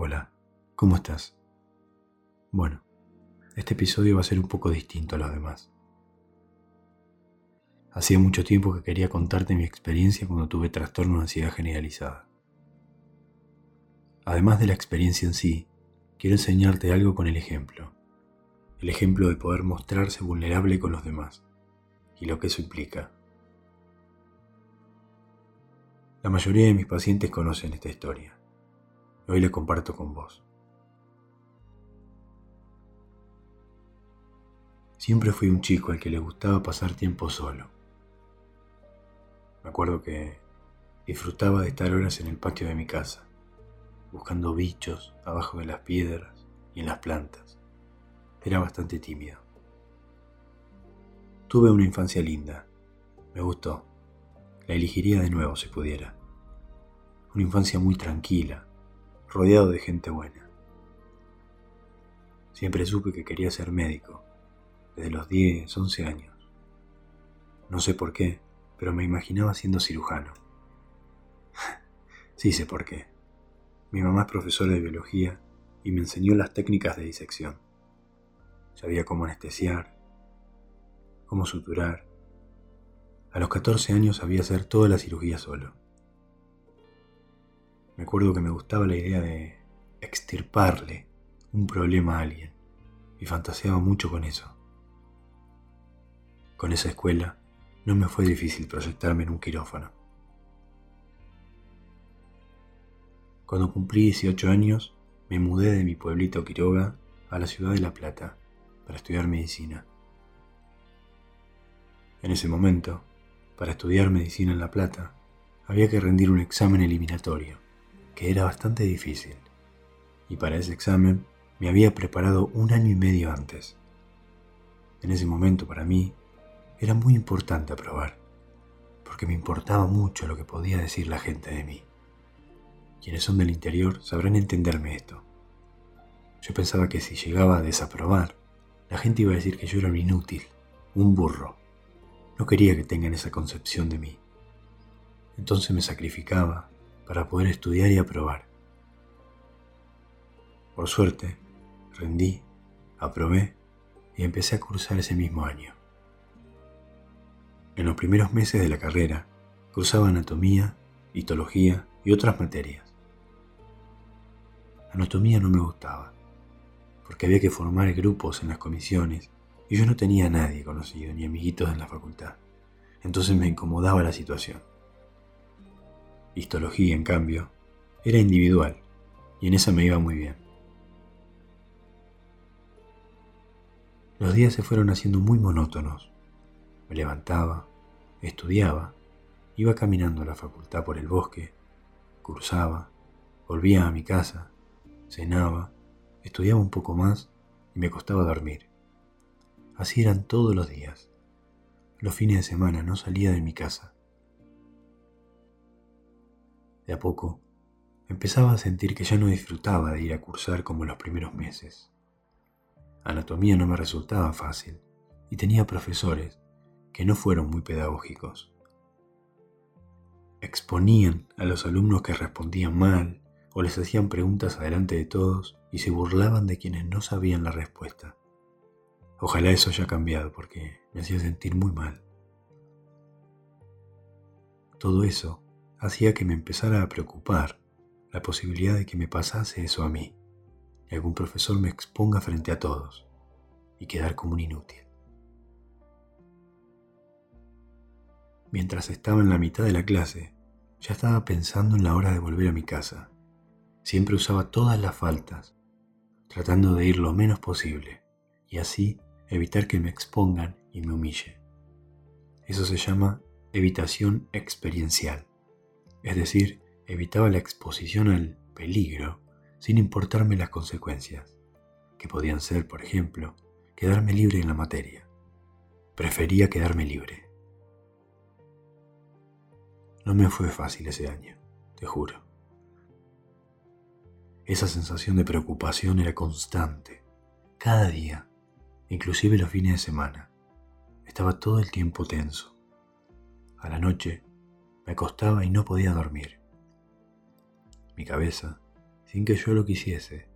Hola, ¿cómo estás? Bueno, este episodio va a ser un poco distinto a los demás. Hacía mucho tiempo que quería contarte mi experiencia cuando tuve trastorno de ansiedad generalizada. Además de la experiencia en sí, quiero enseñarte algo con el ejemplo. El ejemplo de poder mostrarse vulnerable con los demás y lo que eso implica. La mayoría de mis pacientes conocen esta historia. Hoy la comparto con vos. Siempre fui un chico al que le gustaba pasar tiempo solo. Me acuerdo que disfrutaba de estar horas en el patio de mi casa, buscando bichos abajo de las piedras y en las plantas. Era bastante tímido. Tuve una infancia linda. Me gustó. La elegiría de nuevo si pudiera. Una infancia muy tranquila, rodeado de gente buena. Siempre supe que quería ser médico, desde los 10, 11 años. No sé por qué, pero me imaginaba siendo cirujano. sí sé por qué. Mi mamá es profesora de biología y me enseñó las técnicas de disección. Sabía cómo anestesiar, cómo suturar. A los 14 años sabía hacer toda la cirugía solo. Me acuerdo que me gustaba la idea de extirparle un problema a alguien y fantaseaba mucho con eso. Con esa escuela no me fue difícil proyectarme en un quirófano. Cuando cumplí 18 años, me mudé de mi pueblito Quiroga a la ciudad de La Plata para estudiar medicina. En ese momento, para estudiar medicina en La Plata, había que rendir un examen eliminatorio, que era bastante difícil, y para ese examen me había preparado un año y medio antes. En ese momento para mí era muy importante aprobar, porque me importaba mucho lo que podía decir la gente de mí. Quienes son del interior sabrán entenderme esto. Yo pensaba que si llegaba a desaprobar, la gente iba a decir que yo era un inútil, un burro, no quería que tengan esa concepción de mí. Entonces me sacrificaba para poder estudiar y aprobar. Por suerte, rendí, aprobé y empecé a cursar ese mismo año. En los primeros meses de la carrera, cursaba anatomía, histología y otras materias. Anatomía no me gustaba, porque había que formar grupos en las comisiones y yo no tenía a nadie conocido ni amiguitos en la facultad. Entonces me incomodaba la situación. Histología, en cambio, era individual y en esa me iba muy bien. Los días se fueron haciendo muy monótonos. Me levantaba, estudiaba, iba caminando a la facultad por el bosque, cursaba, volvía a mi casa, cenaba, estudiaba un poco más y me acostaba a dormir. Así eran todos los días. Los fines de semana no salía de mi casa. De a poco, empezaba a sentir que ya no disfrutaba de ir a cursar como los primeros meses. Anatomía no me resultaba fácil y tenía profesores que no fueron muy pedagógicos. Exponían a los alumnos que respondían mal o les hacían preguntas adelante de todos y se burlaban de quienes no sabían la respuesta. Ojalá eso haya cambiado porque me hacía sentir muy mal. Todo eso hacía que me empezara a preocupar la posibilidad de que me pasase eso a mí y algún profesor me exponga frente a todos y quedar como un inútil. Mientras estaba en la mitad de la clase, ya estaba pensando en la hora de volver a mi casa. Siempre usaba todas las faltas, tratando de ir lo menos posible, y así evitar que me expongan y me humille. Eso se llama evitación experiencial, es decir, evitaba la exposición al peligro sin importarme las consecuencias, que podían ser, por ejemplo, quedarme libre en la materia. Prefería quedarme libre. No me fue fácil ese año, te juro. Esa sensación de preocupación era constante, cada día inclusive los fines de semana. Estaba todo el tiempo tenso. A la noche me acostaba y no podía dormir. Mi cabeza sin que yo lo quisiese,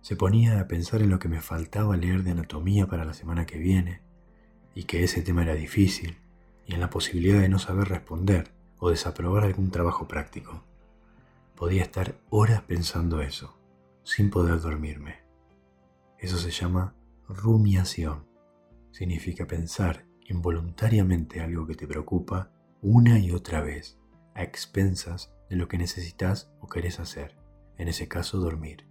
se ponía a pensar en lo que me faltaba leer de anatomía para la semana que viene, y que ese tema era difícil, y en la posibilidad de no saber responder o desaprobar algún trabajo práctico. Podía estar horas pensando eso, sin poder dormirme. Eso se llama rumiación. Significa pensar involuntariamente algo que te preocupa una y otra vez, a expensas de lo que necesitas o querés hacer, en ese caso dormir.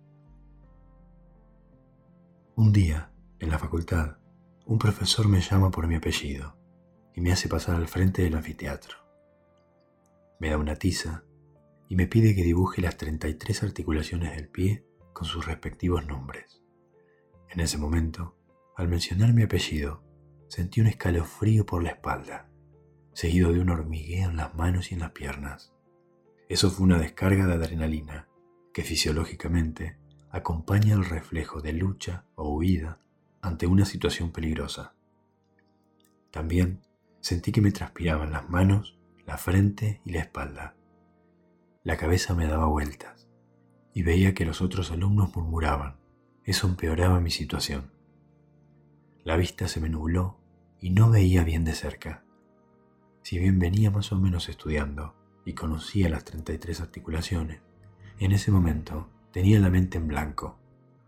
Un día, en la facultad, un profesor me llama por mi apellido y me hace pasar al frente del anfiteatro. Me da una tiza y me pide que dibuje las 33 articulaciones del pie con sus respectivos nombres. En ese momento, al mencionar mi apellido, sentí un escalofrío por la espalda, seguido de un hormigueo en las manos y en las piernas. Eso fue una descarga de adrenalina que fisiológicamente acompaña el reflejo de lucha o huida ante una situación peligrosa. También sentí que me transpiraban las manos, la frente y la espalda. La cabeza me daba vueltas y veía que los otros alumnos murmuraban. Eso empeoraba mi situación. La vista se me nubló y no veía bien de cerca. Si bien venía más o menos estudiando y conocía las 33 articulaciones, en ese momento tenía la mente en blanco.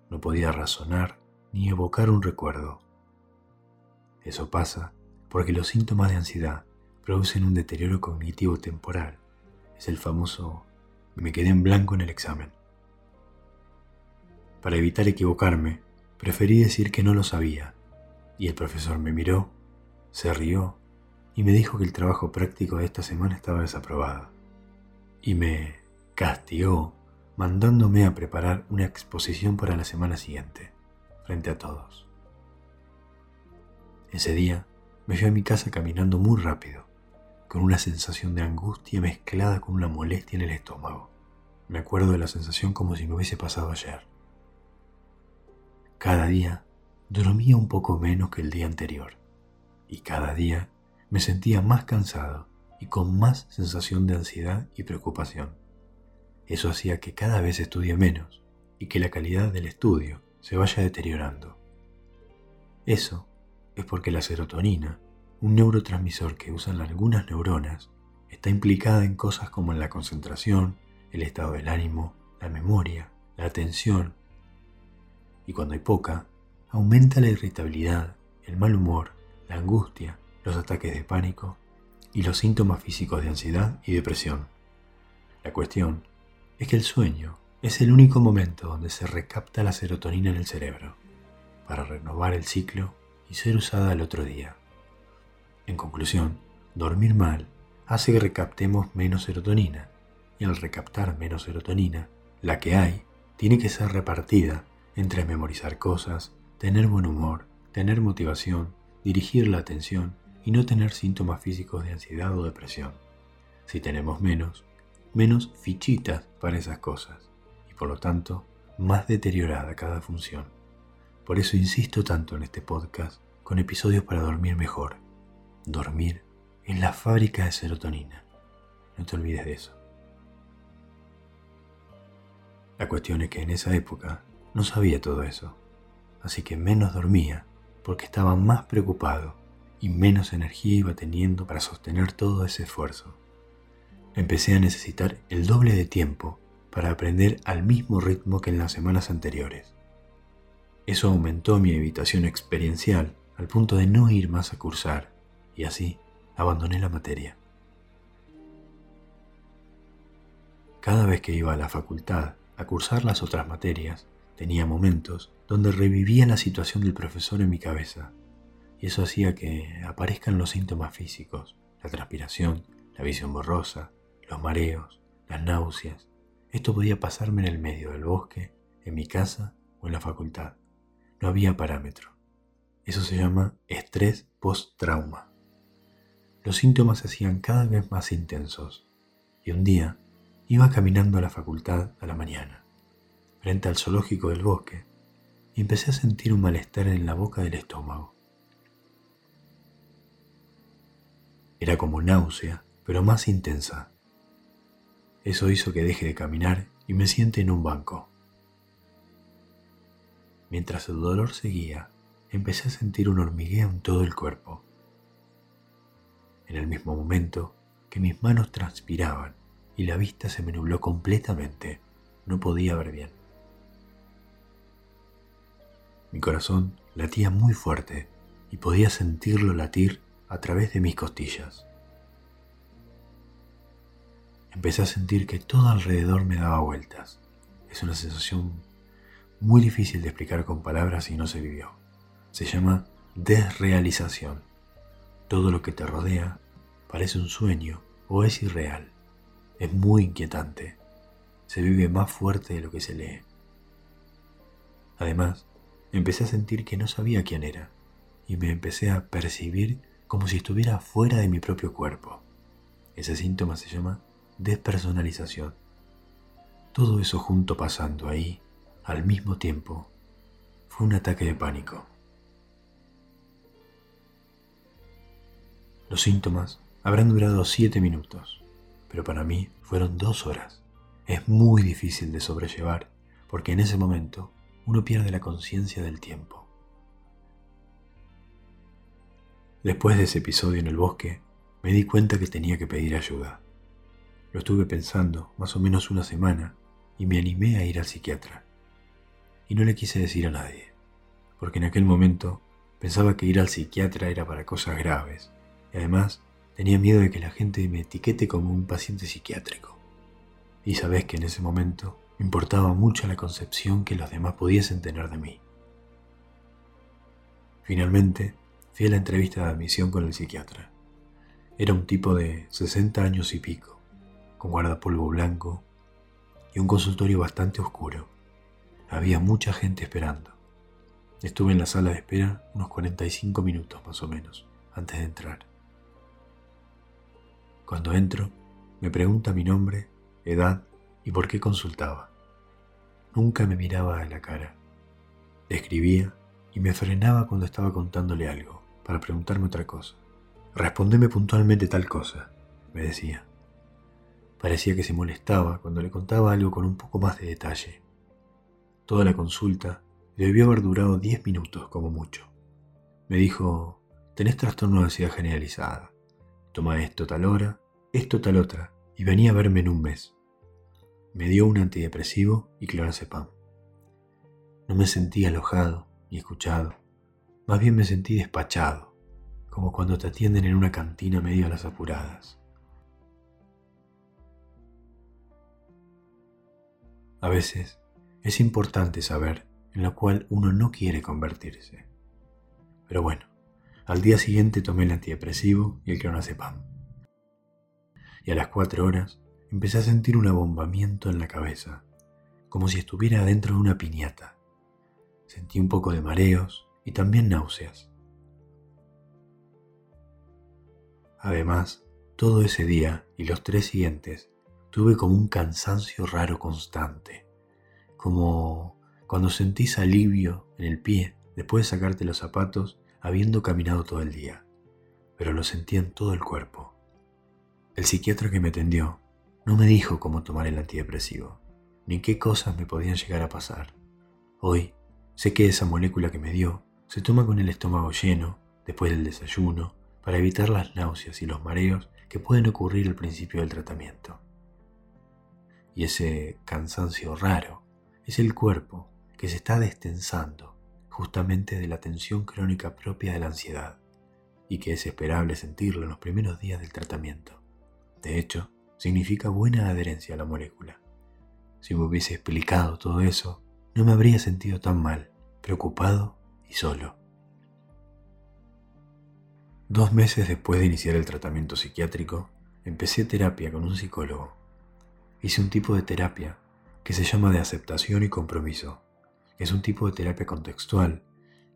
No podía razonar ni evocar un recuerdo. Eso pasa porque los síntomas de ansiedad producen un deterioro cognitivo temporal. Es el famoso me quedé en blanco en el examen. Para evitar equivocarme, preferí decir que no lo sabía, y el profesor me miró se rió y me dijo que el trabajo práctico de esta semana estaba desaprobado. Y me castigó mandándome a preparar una exposición para la semana siguiente, frente a todos. Ese día me fui a mi casa caminando muy rápido, con una sensación de angustia mezclada con una molestia en el estómago. Me acuerdo de la sensación como si me hubiese pasado ayer. Cada día dormía un poco menos que el día anterior y cada día me sentía más cansado y con más sensación de ansiedad y preocupación. Eso hacía que cada vez estudie menos y que la calidad del estudio se vaya deteriorando. Eso es porque la serotonina, un neurotransmisor que usan algunas neuronas, está implicada en cosas como en la concentración, el estado del ánimo, la memoria, la atención. Y cuando hay poca, aumenta la irritabilidad, el mal humor, la angustia, los ataques de pánico y los síntomas físicos de ansiedad y depresión. La cuestión es que el sueño es el único momento donde se recapta la serotonina en el cerebro para renovar el ciclo y ser usada al otro día. En conclusión, dormir mal hace que recaptemos menos serotonina y al recaptar menos serotonina, la que hay tiene que ser repartida entre memorizar cosas, tener buen humor, tener motivación dirigir la atención y no tener síntomas físicos de ansiedad o depresión. Si tenemos menos, menos fichitas para esas cosas y por lo tanto más deteriorada cada función. Por eso insisto tanto en este podcast con episodios para dormir mejor. Dormir es la fábrica de serotonina. No te olvides de eso. La cuestión es que en esa época no sabía todo eso, así que menos dormía porque estaba más preocupado y menos energía iba teniendo para sostener todo ese esfuerzo. Empecé a necesitar el doble de tiempo para aprender al mismo ritmo que en las semanas anteriores. Eso aumentó mi evitación experiencial al punto de no ir más a cursar y así abandoné la materia. Cada vez que iba a la facultad a cursar las otras materias, tenía momentos donde revivía la situación del profesor en mi cabeza, y eso hacía que aparezcan los síntomas físicos, la transpiración, la visión borrosa, los mareos, las náuseas. Esto podía pasarme en el medio del bosque, en mi casa o en la facultad. No había parámetro. Eso se llama estrés post-trauma. Los síntomas se hacían cada vez más intensos y un día iba caminando a la facultad a la mañana, frente al zoológico del bosque, y empecé a sentir un malestar en la boca del estómago. Era como náusea, pero más intensa. Eso hizo que deje de caminar y me siente en un banco, mientras el dolor seguía, empecé a sentir un hormigueo en todo el cuerpo. En el mismo momento que mis manos transpiraban y la vista se me nubló completamente, no podía ver bien. Mi corazón latía muy fuerte y podía sentirlo latir a través de mis costillas. Empecé a sentir que todo alrededor me daba vueltas. Es una sensación muy difícil de explicar con palabras y no se vivió. Se llama desrealización. Todo lo que te rodea parece un sueño o es irreal. Es muy inquietante. Se vive más fuerte de lo que se lee. Además, empecé a sentir que no sabía quién era y me empecé a percibir como si estuviera fuera de mi propio cuerpo. Ese síntoma se llama despersonalización. Todo eso junto pasando ahí, al mismo tiempo, fue un ataque de pánico. Los síntomas habrán durado siete minutos, pero para mí fueron dos horas. Es muy difícil de sobrellevar porque en ese momento uno pierde la conciencia del tiempo. Después de ese episodio en el bosque, me di cuenta que tenía que pedir ayuda. Lo estuve pensando más o menos una semana y me animé a ir al psiquiatra. Y no le quise decir a nadie, porque en aquel momento pensaba que ir al psiquiatra era para cosas graves y además tenía miedo de que la gente me etiquete como un paciente psiquiátrico. Y sabes que en ese momento me importaba mucho la concepción que los demás pudiesen tener de mí. Finalmente, fui a la entrevista de admisión con el psiquiatra. Era un tipo de 60 años y pico, con guardapolvo blanco y un consultorio bastante oscuro. Había mucha gente esperando. Estuve en la sala de espera unos 45 minutos más o menos antes de entrar. Cuando entro, me pregunta mi nombre, edad y por qué consultaba. Nunca me miraba a la cara. Le escribía y me frenaba cuando estaba contándole algo para preguntarme otra cosa. Respondeme puntualmente tal cosa, me decía. Parecía que se molestaba cuando le contaba algo con un poco más de detalle. Toda la consulta debió haber durado diez minutos como mucho. Me dijo, tenés trastorno de ansiedad generalizada. Toma esto tal hora, esto tal otra, y venía a verme en un mes. Me dio un antidepresivo y clorazepam. No me sentí alojado ni escuchado, más bien me sentí despachado, como cuando te atienden en una cantina medio a las apuradas. A veces es importante saber en lo cual uno no quiere convertirse. Pero bueno, al día siguiente tomé el antidepresivo y el clonazepam. Y a las cuatro horas empecé a sentir un abombamiento en la cabeza, como si estuviera dentro de una piñata. Sentí un poco de mareos y también náuseas. Además, todo ese día y los tres siguientes tuve como un cansancio raro constante, como cuando sentís alivio en el pie después de sacarte los zapatos habiendo caminado todo el día, pero lo sentía en todo el cuerpo. El psiquiatra que me atendió no me dijo cómo tomar el antidepresivo, ni qué cosas me podían llegar a pasar. Hoy sé que esa molécula que me dio se toma con el estómago lleno, después del desayuno, para evitar las náuseas y los mareos que pueden ocurrir al principio del tratamiento. Y ese cansancio raro es el cuerpo que se está destensando justamente de la tensión crónica propia de la ansiedad y que es esperable sentirlo en los primeros días del tratamiento. De hecho, significa buena adherencia a la molécula. Si me hubiese explicado todo eso, no me habría sentido tan mal, preocupado y solo. Dos meses después de iniciar el tratamiento psiquiátrico, empecé terapia con un psicólogo. Hice un tipo de terapia que se llama de aceptación y compromiso. Es un tipo de terapia contextual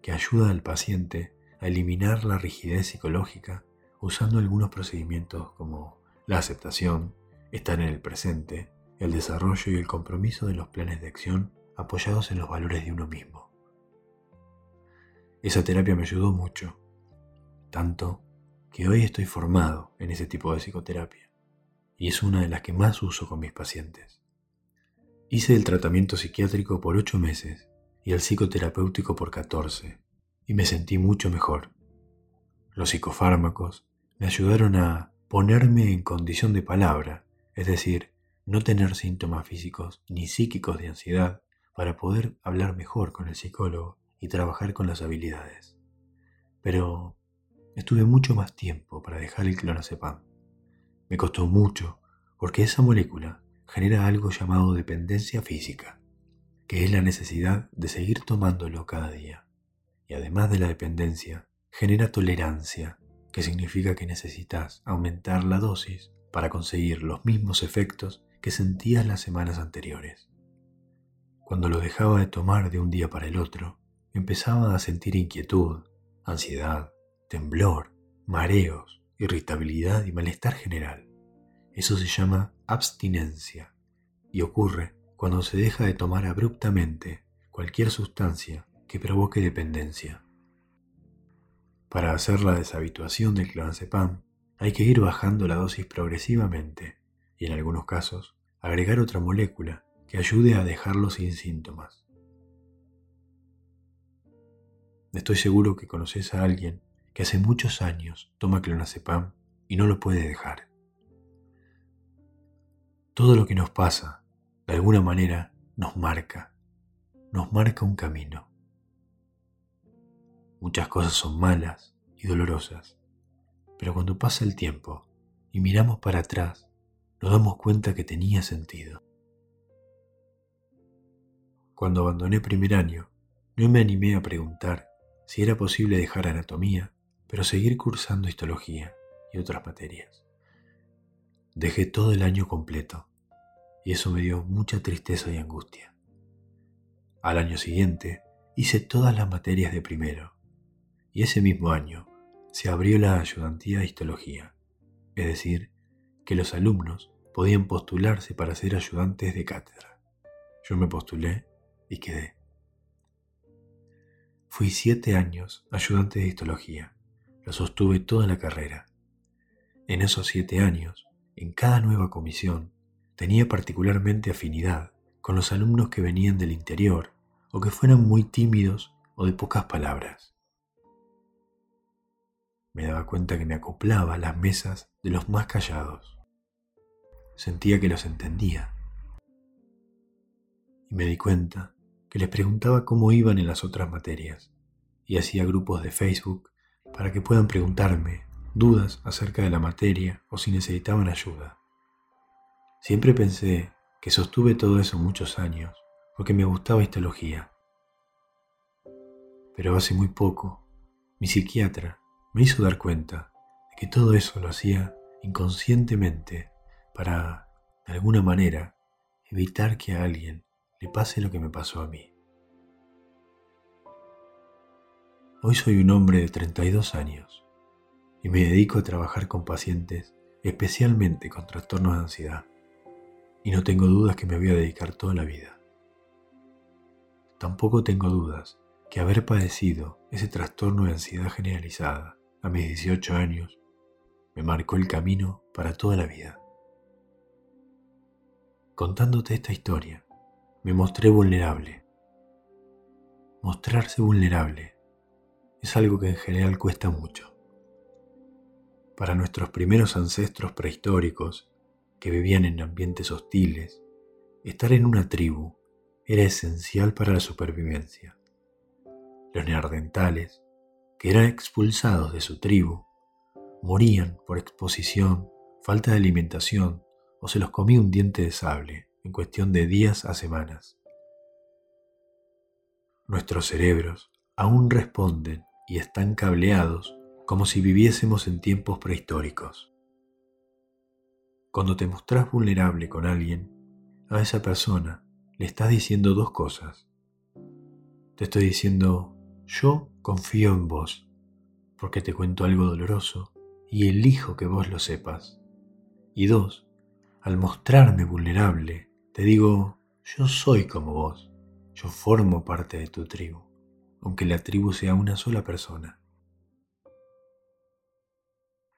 que ayuda al paciente a eliminar la rigidez psicológica usando algunos procedimientos como la aceptación, estar en el presente, el desarrollo y el compromiso de los planes de acción apoyados en los valores de uno mismo. Esa terapia me ayudó mucho, tanto que hoy estoy formado en ese tipo de psicoterapia y es una de las que más uso con mis pacientes. Hice el tratamiento psiquiátrico por ocho meses y el psicoterapéutico por 14 y me sentí mucho mejor. Los psicofármacos me ayudaron a ponerme en condición de palabra, es decir, no tener síntomas físicos ni psíquicos de ansiedad para poder hablar mejor con el psicólogo y trabajar con las habilidades. Pero estuve mucho más tiempo para dejar el clonazepam. Me costó mucho porque esa molécula genera algo llamado dependencia física, que es la necesidad de seguir tomándolo cada día. Y además de la dependencia, genera tolerancia, que significa que necesitas aumentar la dosis para conseguir los mismos efectos que sentías las semanas anteriores. Cuando lo dejaba de tomar de un día para el otro, empezaba a sentir inquietud, ansiedad, temblor, mareos, irritabilidad y malestar general. Eso se llama abstinencia y ocurre cuando se deja de tomar abruptamente cualquier sustancia que provoque dependencia. Para hacer la deshabituación del clonazepam hay que ir bajando la dosis progresivamente y en algunos casos agregar otra molécula que ayude a dejarlo sin síntomas. Estoy seguro que conoces a alguien que hace muchos años toma clonazepam y no lo puede dejar. Todo lo que nos pasa, de alguna manera, nos marca, nos marca un camino. Muchas cosas son malas y dolorosas, pero cuando pasa el tiempo y miramos para atrás, nos damos cuenta que tenía sentido. Cuando abandoné primer año, no me animé a preguntar si era posible dejar anatomía, pero seguir cursando histología y otras materias. Dejé todo el año completo y eso me dio mucha tristeza y angustia. Al año siguiente hice todas las materias de primero y ese mismo año se abrió la ayudantía de histología, es decir, que los alumnos podían postularse para ser ayudantes de cátedra. Yo me postulé y quedé. Fui siete años ayudante de histología, lo sostuve toda la carrera. En esos siete años, en cada nueva comisión, tenía particularmente afinidad con los alumnos que venían del interior o que fueran muy tímidos o de pocas palabras me daba cuenta que me acoplaba a las mesas de los más callados. Sentía que los entendía. Y me di cuenta que les preguntaba cómo iban en las otras materias y hacía grupos de Facebook para que puedan preguntarme dudas acerca de la materia o si necesitaban ayuda. Siempre pensé que sostuve todo eso muchos años porque me gustaba histología. Pero hace muy poco, mi psiquiatra me hizo dar cuenta de que todo eso lo hacía inconscientemente para, de alguna manera, evitar que a alguien le pase lo que me pasó a mí. Hoy soy un hombre de 32 años y me dedico a trabajar con pacientes especialmente con trastornos de ansiedad y no tengo dudas que me voy a dedicar toda la vida. Tampoco tengo dudas que haber padecido ese trastorno de ansiedad generalizada a mis 18 años, me marcó el camino para toda la vida. Contándote esta historia, me mostré vulnerable. Mostrarse vulnerable es algo que en general cuesta mucho. Para nuestros primeros ancestros prehistóricos que vivían en ambientes hostiles, estar en una tribu era esencial para la supervivencia. Los neandertales que eran expulsados de su tribu, morían por exposición, falta de alimentación o se los comía un diente de sable en cuestión de días a semanas. Nuestros cerebros aún responden y están cableados como si viviésemos en tiempos prehistóricos. Cuando te mostrás vulnerable con alguien, a esa persona le estás diciendo dos cosas. Te estoy diciendo, yo confío en vos, porque te cuento algo doloroso y elijo que vos lo sepas. Y dos, al mostrarme vulnerable, te digo, yo soy como vos, yo formo parte de tu tribu, aunque la tribu sea una sola persona.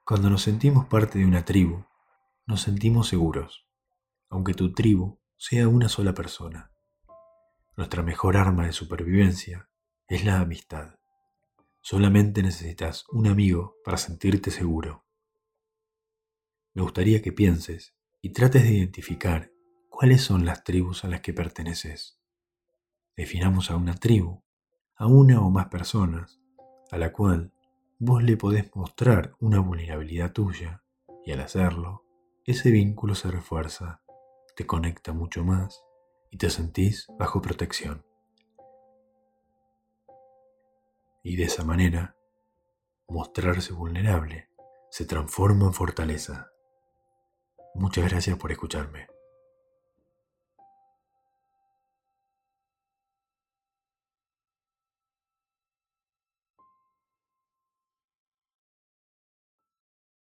Cuando nos sentimos parte de una tribu, nos sentimos seguros, aunque tu tribu sea una sola persona. Nuestra mejor arma de supervivencia es la amistad. Solamente necesitas un amigo para sentirte seguro. Me gustaría que pienses y trates de identificar cuáles son las tribus a las que perteneces. Definamos a una tribu, a una o más personas, a la cual vos le podés mostrar una vulnerabilidad tuya y al hacerlo, ese vínculo se refuerza, te conecta mucho más y te sentís bajo protección. Y de esa manera, mostrarse vulnerable se transforma en fortaleza. Muchas gracias por escucharme.